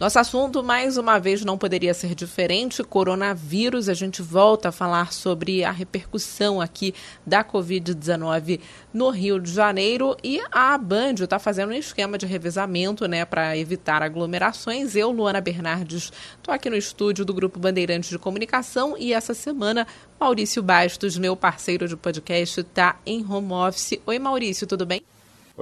Nosso assunto, mais uma vez, não poderia ser diferente: coronavírus. A gente volta a falar sobre a repercussão aqui da Covid-19 no Rio de Janeiro. E a Band está fazendo um esquema de revezamento né, para evitar aglomerações. Eu, Luana Bernardes, estou aqui no estúdio do Grupo Bandeirantes de Comunicação e essa semana Maurício Bastos, meu parceiro de podcast, está em home office. Oi, Maurício, tudo bem?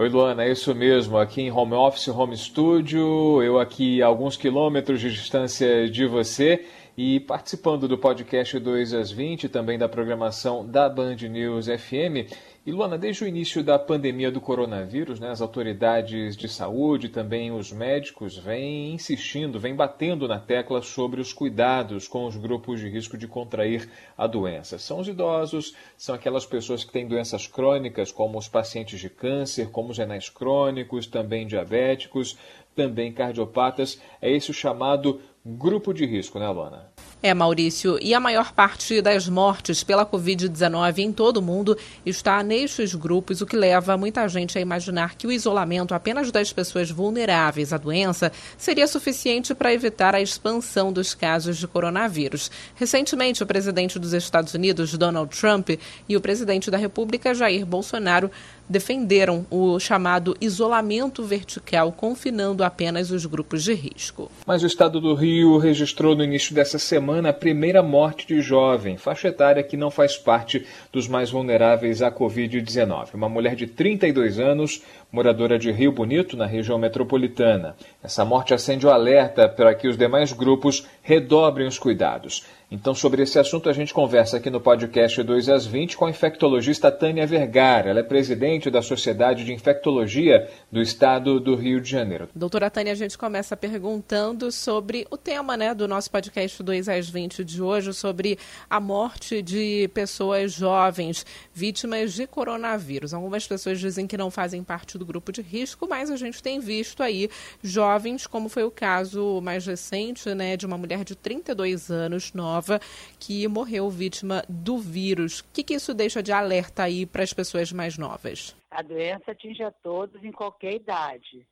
Oi, Luana, é isso mesmo. Aqui em home office, home studio, eu aqui a alguns quilômetros de distância de você e participando do podcast 2 às 20, também da programação da Band News FM. E Luana, desde o início da pandemia do coronavírus, né, as autoridades de saúde, também os médicos, vêm insistindo, vêm batendo na tecla sobre os cuidados com os grupos de risco de contrair a doença. São os idosos, são aquelas pessoas que têm doenças crônicas, como os pacientes de câncer, como os renais crônicos, também diabéticos, também cardiopatas. É esse o chamado grupo de risco, né, Luana? É, Maurício, e a maior parte das mortes pela Covid-19 em todo o mundo está nestes grupos, o que leva muita gente a imaginar que o isolamento apenas das pessoas vulneráveis à doença seria suficiente para evitar a expansão dos casos de coronavírus. Recentemente, o presidente dos Estados Unidos, Donald Trump, e o presidente da República, Jair Bolsonaro, defenderam o chamado isolamento vertical, confinando apenas os grupos de risco. Mas o estado do Rio registrou no início dessa semana a primeira morte de jovem, faixa etária que não faz parte dos mais vulneráveis à Covid-19. Uma mulher de 32 anos, moradora de Rio Bonito, na região metropolitana. Essa morte acende o alerta para que os demais grupos redobrem os cuidados. Então, sobre esse assunto, a gente conversa aqui no podcast 2 às 20 com a infectologista Tânia Vergara. Ela é presidente da Sociedade de Infectologia do Estado do Rio de Janeiro. Doutora Tânia, a gente começa perguntando sobre o tema né, do nosso podcast 2 às 20 de hoje, sobre a morte de pessoas jovens vítimas de coronavírus. Algumas pessoas dizem que não fazem parte do grupo de risco, mas a gente tem visto aí jovens, como foi o caso mais recente né, de uma mulher de 32 anos, nova nova que morreu vítima do vírus. O que, que isso deixa de alerta aí para as pessoas mais novas? A doença atinge a todos em qualquer idade.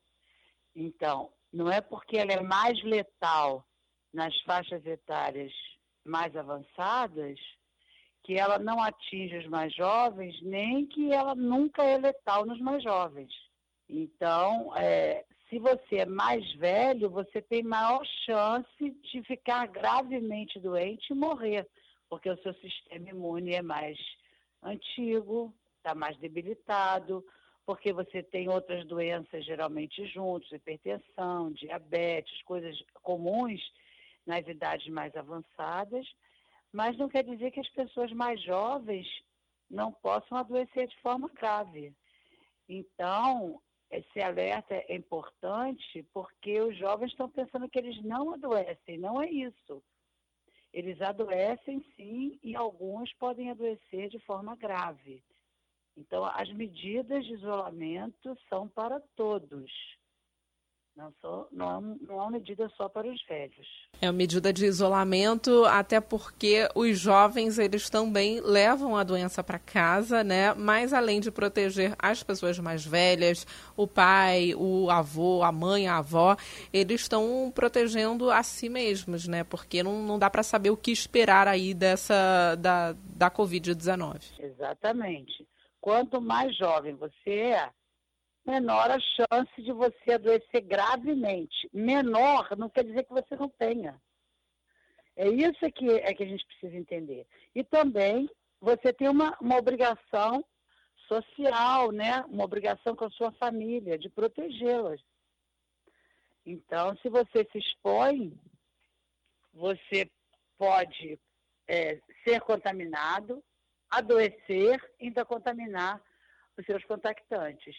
Então, não é porque ela é mais letal nas faixas etárias mais avançadas que ela não atinge os mais jovens, nem que ela nunca é letal nos mais jovens. Então, é, se você é mais velho, você tem maior chance de ficar gravemente doente e morrer, porque o seu sistema imune é mais antigo, está mais debilitado, porque você tem outras doenças geralmente juntos, hipertensão, diabetes, coisas comuns nas idades mais avançadas, mas não quer dizer que as pessoas mais jovens não possam adoecer de forma grave. Então, esse alerta é importante porque os jovens estão pensando que eles não adoecem, não é isso. Eles adoecem sim e alguns podem adoecer de forma grave. Então, as medidas de isolamento são para todos. Não, só, não, não é uma medida só para os velhos. É uma medida de isolamento, até porque os jovens, eles também levam a doença para casa, né? Mas além de proteger as pessoas mais velhas, o pai, o avô, a mãe, a avó, eles estão protegendo a si mesmos, né? Porque não, não dá para saber o que esperar aí dessa da, da Covid-19. Exatamente. Quanto mais jovem você é, menor a chance de você adoecer gravemente. Menor não quer dizer que você não tenha. É isso que, é que a gente precisa entender. E também você tem uma, uma obrigação social, né? uma obrigação com a sua família, de protegê-las. Então, se você se expõe, você pode é, ser contaminado, adoecer e ainda contaminar os seus contactantes.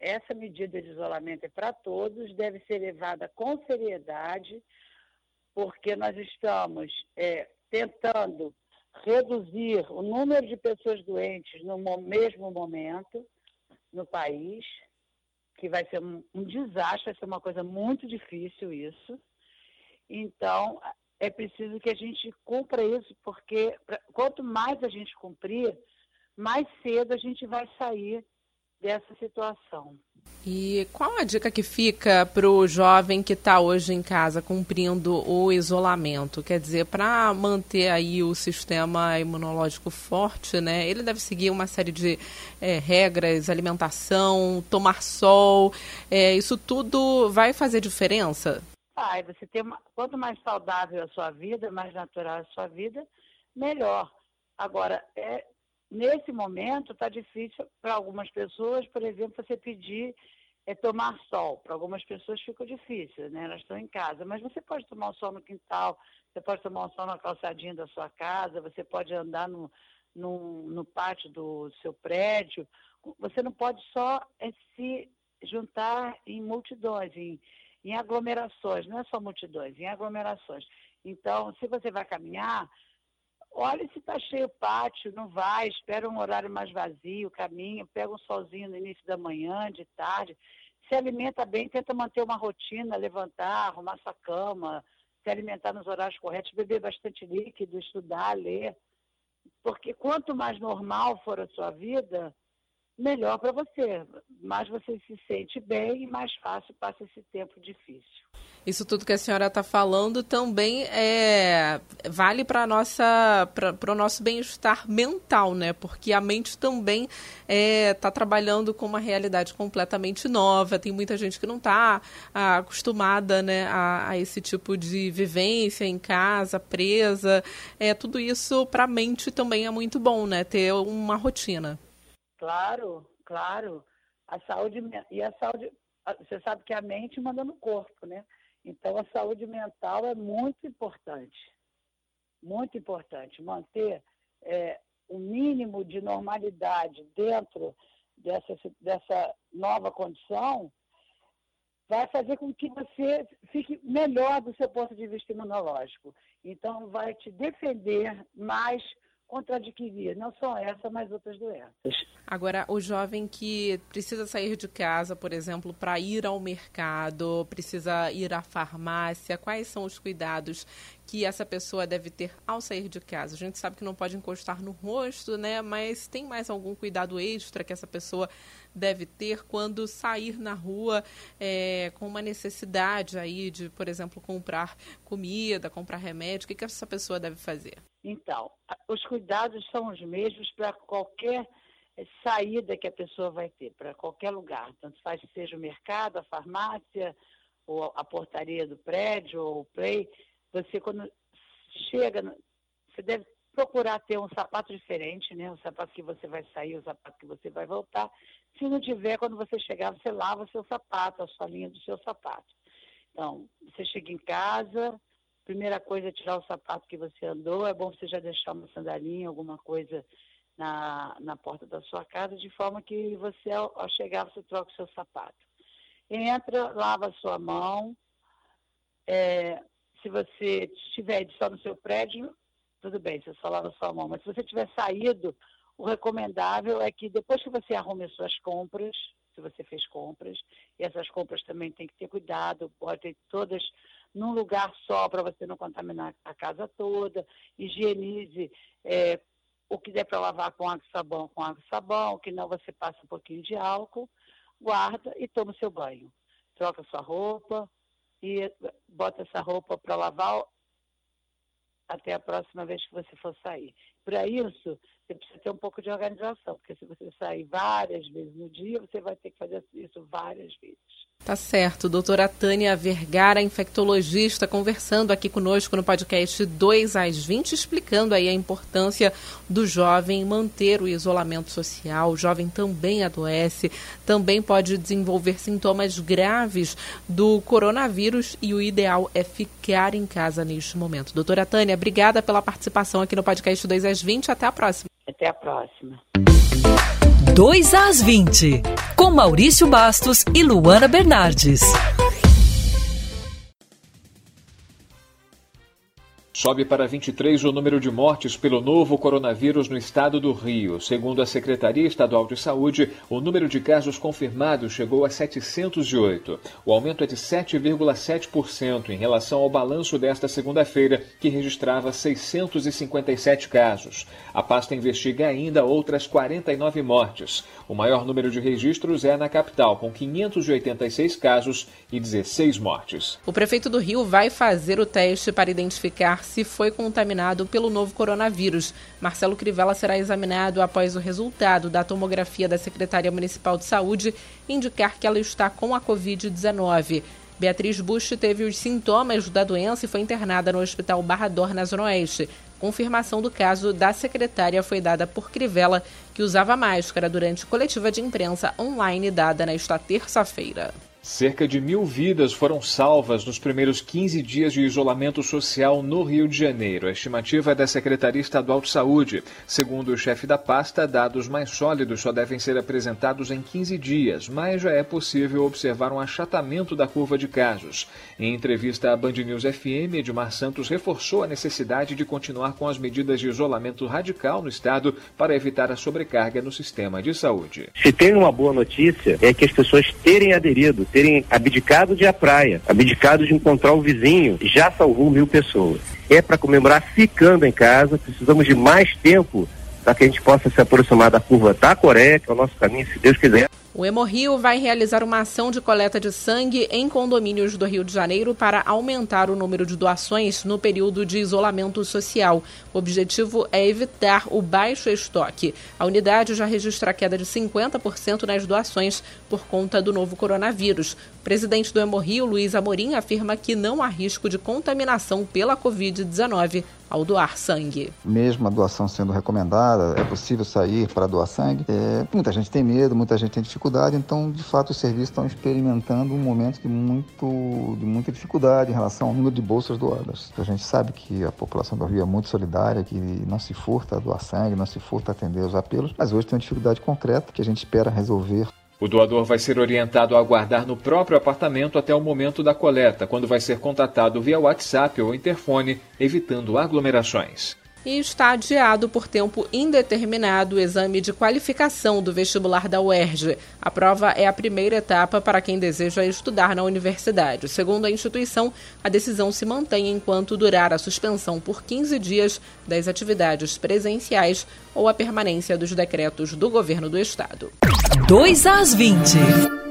Essa medida de isolamento é para todos, deve ser levada com seriedade, porque nós estamos é, tentando reduzir o número de pessoas doentes no mesmo momento no país. que vai ser um, um desastre, vai ser uma coisa muito difícil isso. Então, é preciso que a gente cumpra isso, porque pra, quanto mais a gente cumprir, mais cedo a gente vai sair dessa situação. E qual a dica que fica para o jovem que está hoje em casa cumprindo o isolamento? Quer dizer, para manter aí o sistema imunológico forte, né? Ele deve seguir uma série de é, regras, alimentação, tomar sol. É, isso tudo vai fazer diferença? Vai. Você tem uma, quanto mais saudável a sua vida, mais natural a sua vida, melhor. Agora, é, Nesse momento está difícil para algumas pessoas, por exemplo, você pedir é, tomar sol. Para algumas pessoas fica difícil, né? Elas estão em casa. Mas você pode tomar o sol no quintal, você pode tomar o sol na calçadinha da sua casa, você pode andar no, no, no pátio do seu prédio. Você não pode só é, se juntar em multidões, em, em aglomerações, não é só multidões, em aglomerações. Então, se você vai caminhar, Olha se está cheio o pátio, não vai, espera um horário mais vazio, caminha, pega um solzinho no início da manhã, de tarde. Se alimenta bem, tenta manter uma rotina, levantar, arrumar sua cama, se alimentar nos horários corretos, beber bastante líquido, estudar, ler. Porque quanto mais normal for a sua vida, melhor para você. Mais você se sente bem e mais fácil passa esse tempo difícil. Isso tudo que a senhora está falando também é, vale para nossa para o nosso bem-estar mental, né? Porque a mente também está é, tá trabalhando com uma realidade completamente nova. Tem muita gente que não está ah, acostumada, né, a, a, esse tipo de vivência em casa, presa. É tudo isso para a mente também é muito bom, né? Ter uma rotina. Claro, claro. A saúde e a saúde, você sabe que a mente manda no corpo, né? Então, a saúde mental é muito importante. Muito importante. Manter é, o mínimo de normalidade dentro dessa, dessa nova condição vai fazer com que você fique melhor do seu ponto de vista imunológico. Então, vai te defender mais contra adquirir não só essa, mas outras doenças. Agora, o jovem que precisa sair de casa, por exemplo, para ir ao mercado, precisa ir à farmácia, quais são os cuidados que essa pessoa deve ter ao sair de casa? A gente sabe que não pode encostar no rosto, né? Mas tem mais algum cuidado extra que essa pessoa deve ter quando sair na rua é, com uma necessidade aí de, por exemplo, comprar comida, comprar remédio? O que, que essa pessoa deve fazer? Então, os cuidados são os mesmos para qualquer saída que a pessoa vai ter, para qualquer lugar. Tanto faz que seja o mercado, a farmácia, ou a portaria do prédio, ou o play. Você, quando chega, você deve procurar ter um sapato diferente, né? O sapato que você vai sair, o sapato que você vai voltar. Se não tiver, quando você chegar, você lava seu sapato, a solinha do seu sapato. Então, você chega em casa, primeira coisa é tirar o sapato que você andou. É bom você já deixar uma sandalinha, alguma coisa na, na porta da sua casa, de forma que você, ao, chegar, você troca o seu sapato. Entra, lava a sua mão. É, se você estiver só no seu prédio, tudo bem, você só lava a sua mão. Mas se você tiver saído, o recomendável é que depois que você arrume as suas compras, se você fez compras, e essas compras também tem que ter cuidado, pode ter todas num lugar só para você não contaminar a casa toda, higienize é, o que der para lavar com água e sabão, com água e sabão, o que não você passa um pouquinho de álcool, guarda e toma o seu banho. Troca sua roupa e bota essa roupa para lavar até a próxima vez que você for sair. Para isso, você precisa ter um pouco de organização, porque se você sair várias vezes no dia, você vai ter que fazer isso várias vezes. Tá certo. Doutora Tânia Vergara, infectologista, conversando aqui conosco no podcast 2 às 20, explicando aí a importância do jovem manter o isolamento social. O jovem também adoece, também pode desenvolver sintomas graves do coronavírus e o ideal é ficar em casa neste momento. Doutora Tânia, obrigada pela participação aqui no podcast 2 às 20. Até a próxima. Até a próxima. 2 às 20, com Maurício Bastos e Luana Bernardes. Sobe para 23 o número de mortes pelo novo coronavírus no estado do Rio. Segundo a Secretaria Estadual de Saúde, o número de casos confirmados chegou a 708. O aumento é de 7,7% em relação ao balanço desta segunda-feira, que registrava 657 casos. A pasta investiga ainda outras 49 mortes. O maior número de registros é na capital, com 586 casos e 16 mortes. O prefeito do Rio vai fazer o teste para identificar se foi contaminado pelo novo coronavírus. Marcelo Crivella será examinado após o resultado da tomografia da Secretaria Municipal de Saúde indicar que ela está com a Covid-19. Beatriz Bush teve os sintomas da doença e foi internada no Hospital Barra Dor, na Zona Oeste. Confirmação do caso da secretária foi dada por Crivella, que usava máscara durante coletiva de imprensa online dada nesta terça-feira. Cerca de mil vidas foram salvas nos primeiros 15 dias de isolamento social no Rio de Janeiro. A estimativa é da Secretaria Estadual de Saúde. Segundo o chefe da pasta, dados mais sólidos só devem ser apresentados em 15 dias, mas já é possível observar um achatamento da curva de casos. Em entrevista à Band News FM, Edmar Santos reforçou a necessidade de continuar com as medidas de isolamento radical no estado para evitar a sobrecarga no sistema de saúde. Se tem uma boa notícia, é que as pessoas terem aderido terem abdicado de a praia, abdicado de encontrar o vizinho, já salvou mil pessoas. É para comemorar ficando em casa, precisamos de mais tempo para que a gente possa se aproximar da curva da Coreia, que é o nosso caminho, se Deus quiser. O Hemorrio vai realizar uma ação de coleta de sangue em condomínios do Rio de Janeiro para aumentar o número de doações no período de isolamento social. O objetivo é evitar o baixo estoque. A unidade já registra queda de 50% nas doações por conta do novo coronavírus. O presidente do Hemorrio, Luiz Amorim, afirma que não há risco de contaminação pela Covid-19 ao doar sangue. Mesmo a doação sendo recomendada, é possível sair para doar sangue. É, muita gente tem medo, muita gente tem dificuldade, então, de fato, os serviços estão experimentando um momento de, muito, de muita dificuldade em relação ao número de bolsas doadas. A gente sabe que a população do Rio é muito solidária, que não se furta a doar sangue, não se furta a atender os apelos, mas hoje tem uma dificuldade concreta que a gente espera resolver o doador vai ser orientado a aguardar no próprio apartamento até o momento da coleta, quando vai ser contatado via WhatsApp ou interfone, evitando aglomerações e está adiado por tempo indeterminado o exame de qualificação do vestibular da UERJ. A prova é a primeira etapa para quem deseja estudar na universidade. Segundo a instituição, a decisão se mantém enquanto durar a suspensão por 15 dias das atividades presenciais ou a permanência dos decretos do governo do estado. 2 às 20.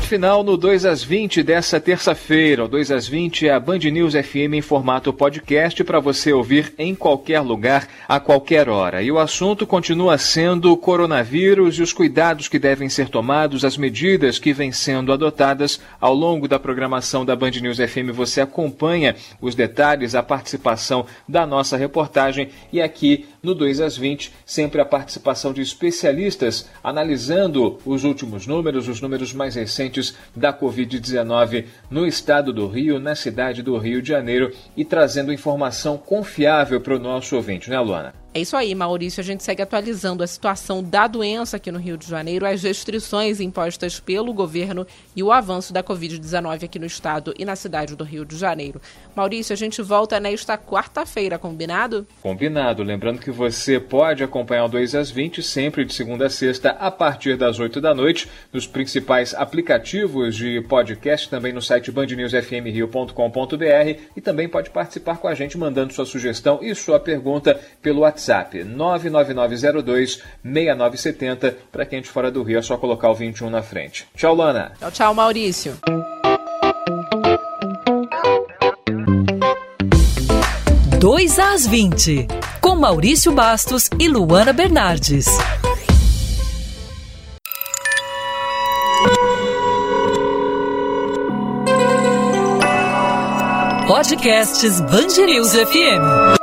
Ponto final no 2 às 20 dessa terça-feira. O 2 às 20 é a Band News FM em formato podcast para você ouvir em qualquer lugar, a qualquer hora. E o assunto continua sendo o coronavírus e os cuidados que devem ser tomados, as medidas que vêm sendo adotadas ao longo da programação da Band News FM. Você acompanha os detalhes, a participação da nossa reportagem e aqui no 2 às 20, sempre a participação de especialistas analisando os últimos números, os números mais recentes da Covid-19 no estado do Rio, na cidade do Rio de Janeiro e trazendo informação confiável para o nosso ouvinte, né, Luana? É isso aí, Maurício. A gente segue atualizando a situação da doença aqui no Rio de Janeiro, as restrições impostas pelo governo e o avanço da Covid-19 aqui no estado e na cidade do Rio de Janeiro. Maurício, a gente volta nesta quarta-feira, combinado? Combinado. Lembrando que você pode acompanhar o 2 às 20 sempre de segunda a sexta a partir das 8 da noite nos principais aplicativos de podcast, também no site bandnewsfmrio.com.br e também pode participar com a gente mandando sua sugestão e sua pergunta pelo WhatsApp WhatsApp 99902 6970. Para quem é de fora do Rio é só colocar o 21 na frente. Tchau, Lana. Tchau, tchau, Maurício. Dois às 20, com Maurício Bastos e Luana Bernardes. Podcasts Bangerils FM.